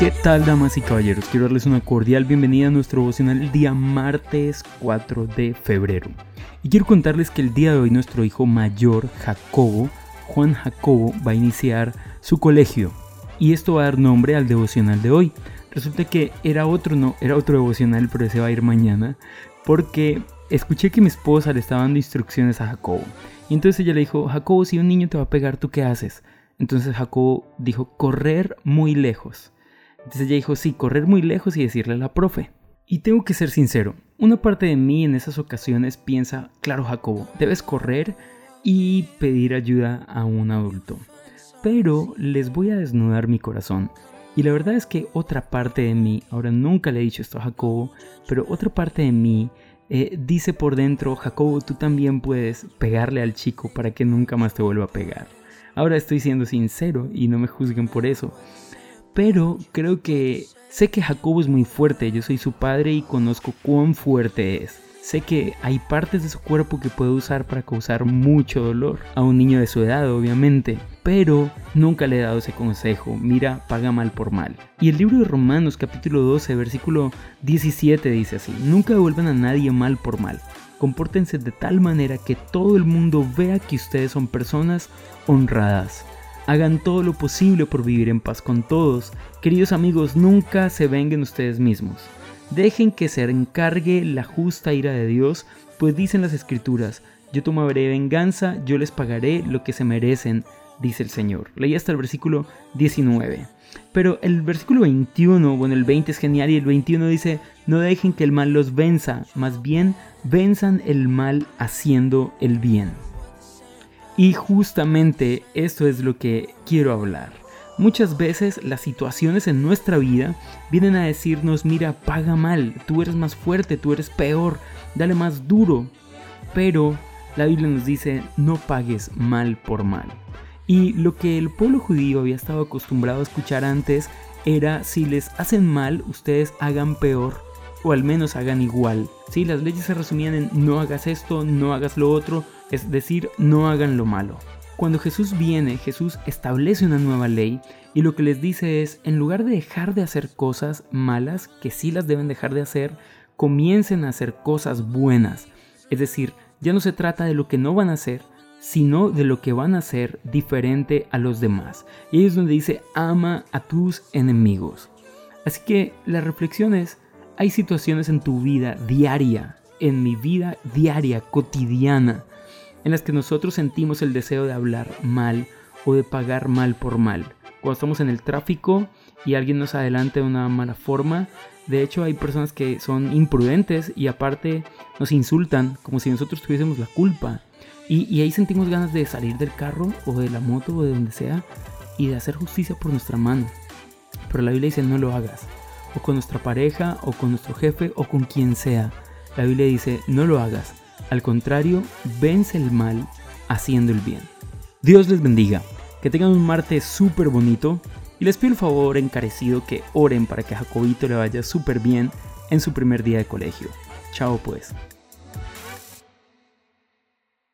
¿Qué tal damas y caballeros? Quiero darles una cordial bienvenida a nuestro devocional día martes 4 de febrero. Y quiero contarles que el día de hoy nuestro hijo mayor, Jacobo, Juan Jacobo, va a iniciar su colegio. Y esto va a dar nombre al devocional de hoy. Resulta que era otro, no, era otro devocional, pero ese va a ir mañana. Porque escuché que mi esposa le estaba dando instrucciones a Jacobo. Y entonces ella le dijo, Jacobo, si un niño te va a pegar, ¿tú qué haces? Entonces Jacobo dijo, correr muy lejos. Entonces ella dijo, sí, correr muy lejos y decirle a la profe. Y tengo que ser sincero, una parte de mí en esas ocasiones piensa, claro Jacobo, debes correr y pedir ayuda a un adulto. Pero les voy a desnudar mi corazón. Y la verdad es que otra parte de mí, ahora nunca le he dicho esto a Jacobo, pero otra parte de mí eh, dice por dentro, Jacobo, tú también puedes pegarle al chico para que nunca más te vuelva a pegar. Ahora estoy siendo sincero y no me juzguen por eso. Pero creo que sé que Jacobo es muy fuerte, yo soy su padre y conozco cuán fuerte es. Sé que hay partes de su cuerpo que puede usar para causar mucho dolor a un niño de su edad, obviamente, pero nunca le he dado ese consejo, mira, paga mal por mal. Y el libro de Romanos capítulo 12, versículo 17 dice así, nunca devuelvan a nadie mal por mal, compórtense de tal manera que todo el mundo vea que ustedes son personas honradas. Hagan todo lo posible por vivir en paz con todos. Queridos amigos, nunca se vengan ustedes mismos. Dejen que se encargue la justa ira de Dios, pues dicen las escrituras, yo tomaré venganza, yo les pagaré lo que se merecen, dice el Señor. Leí hasta el versículo 19. Pero el versículo 21, bueno, el 20 es genial y el 21 dice, no dejen que el mal los venza, más bien venzan el mal haciendo el bien. Y justamente esto es lo que quiero hablar. Muchas veces las situaciones en nuestra vida vienen a decirnos, mira, paga mal, tú eres más fuerte, tú eres peor, dale más duro. Pero la Biblia nos dice, no pagues mal por mal. Y lo que el pueblo judío había estado acostumbrado a escuchar antes era, si les hacen mal, ustedes hagan peor o al menos hagan igual. Si las leyes se resumían en no hagas esto, no hagas lo otro, es decir, no hagan lo malo. Cuando Jesús viene, Jesús establece una nueva ley y lo que les dice es, en lugar de dejar de hacer cosas malas, que sí las deben dejar de hacer, comiencen a hacer cosas buenas. Es decir, ya no se trata de lo que no van a hacer, sino de lo que van a hacer diferente a los demás. Y ahí es donde dice, ama a tus enemigos. Así que la reflexión es, hay situaciones en tu vida diaria, en mi vida diaria, cotidiana, en las que nosotros sentimos el deseo de hablar mal o de pagar mal por mal. Cuando estamos en el tráfico y alguien nos adelanta de una mala forma, de hecho hay personas que son imprudentes y aparte nos insultan como si nosotros tuviésemos la culpa. Y, y ahí sentimos ganas de salir del carro o de la moto o de donde sea y de hacer justicia por nuestra mano. Pero la Biblia dice no lo hagas. O con nuestra pareja, o con nuestro jefe, o con quien sea. La Biblia dice no lo hagas. Al contrario, vence el mal haciendo el bien. Dios les bendiga, que tengan un martes súper bonito y les pido el favor encarecido que oren para que a Jacobito le vaya súper bien en su primer día de colegio. Chao pues.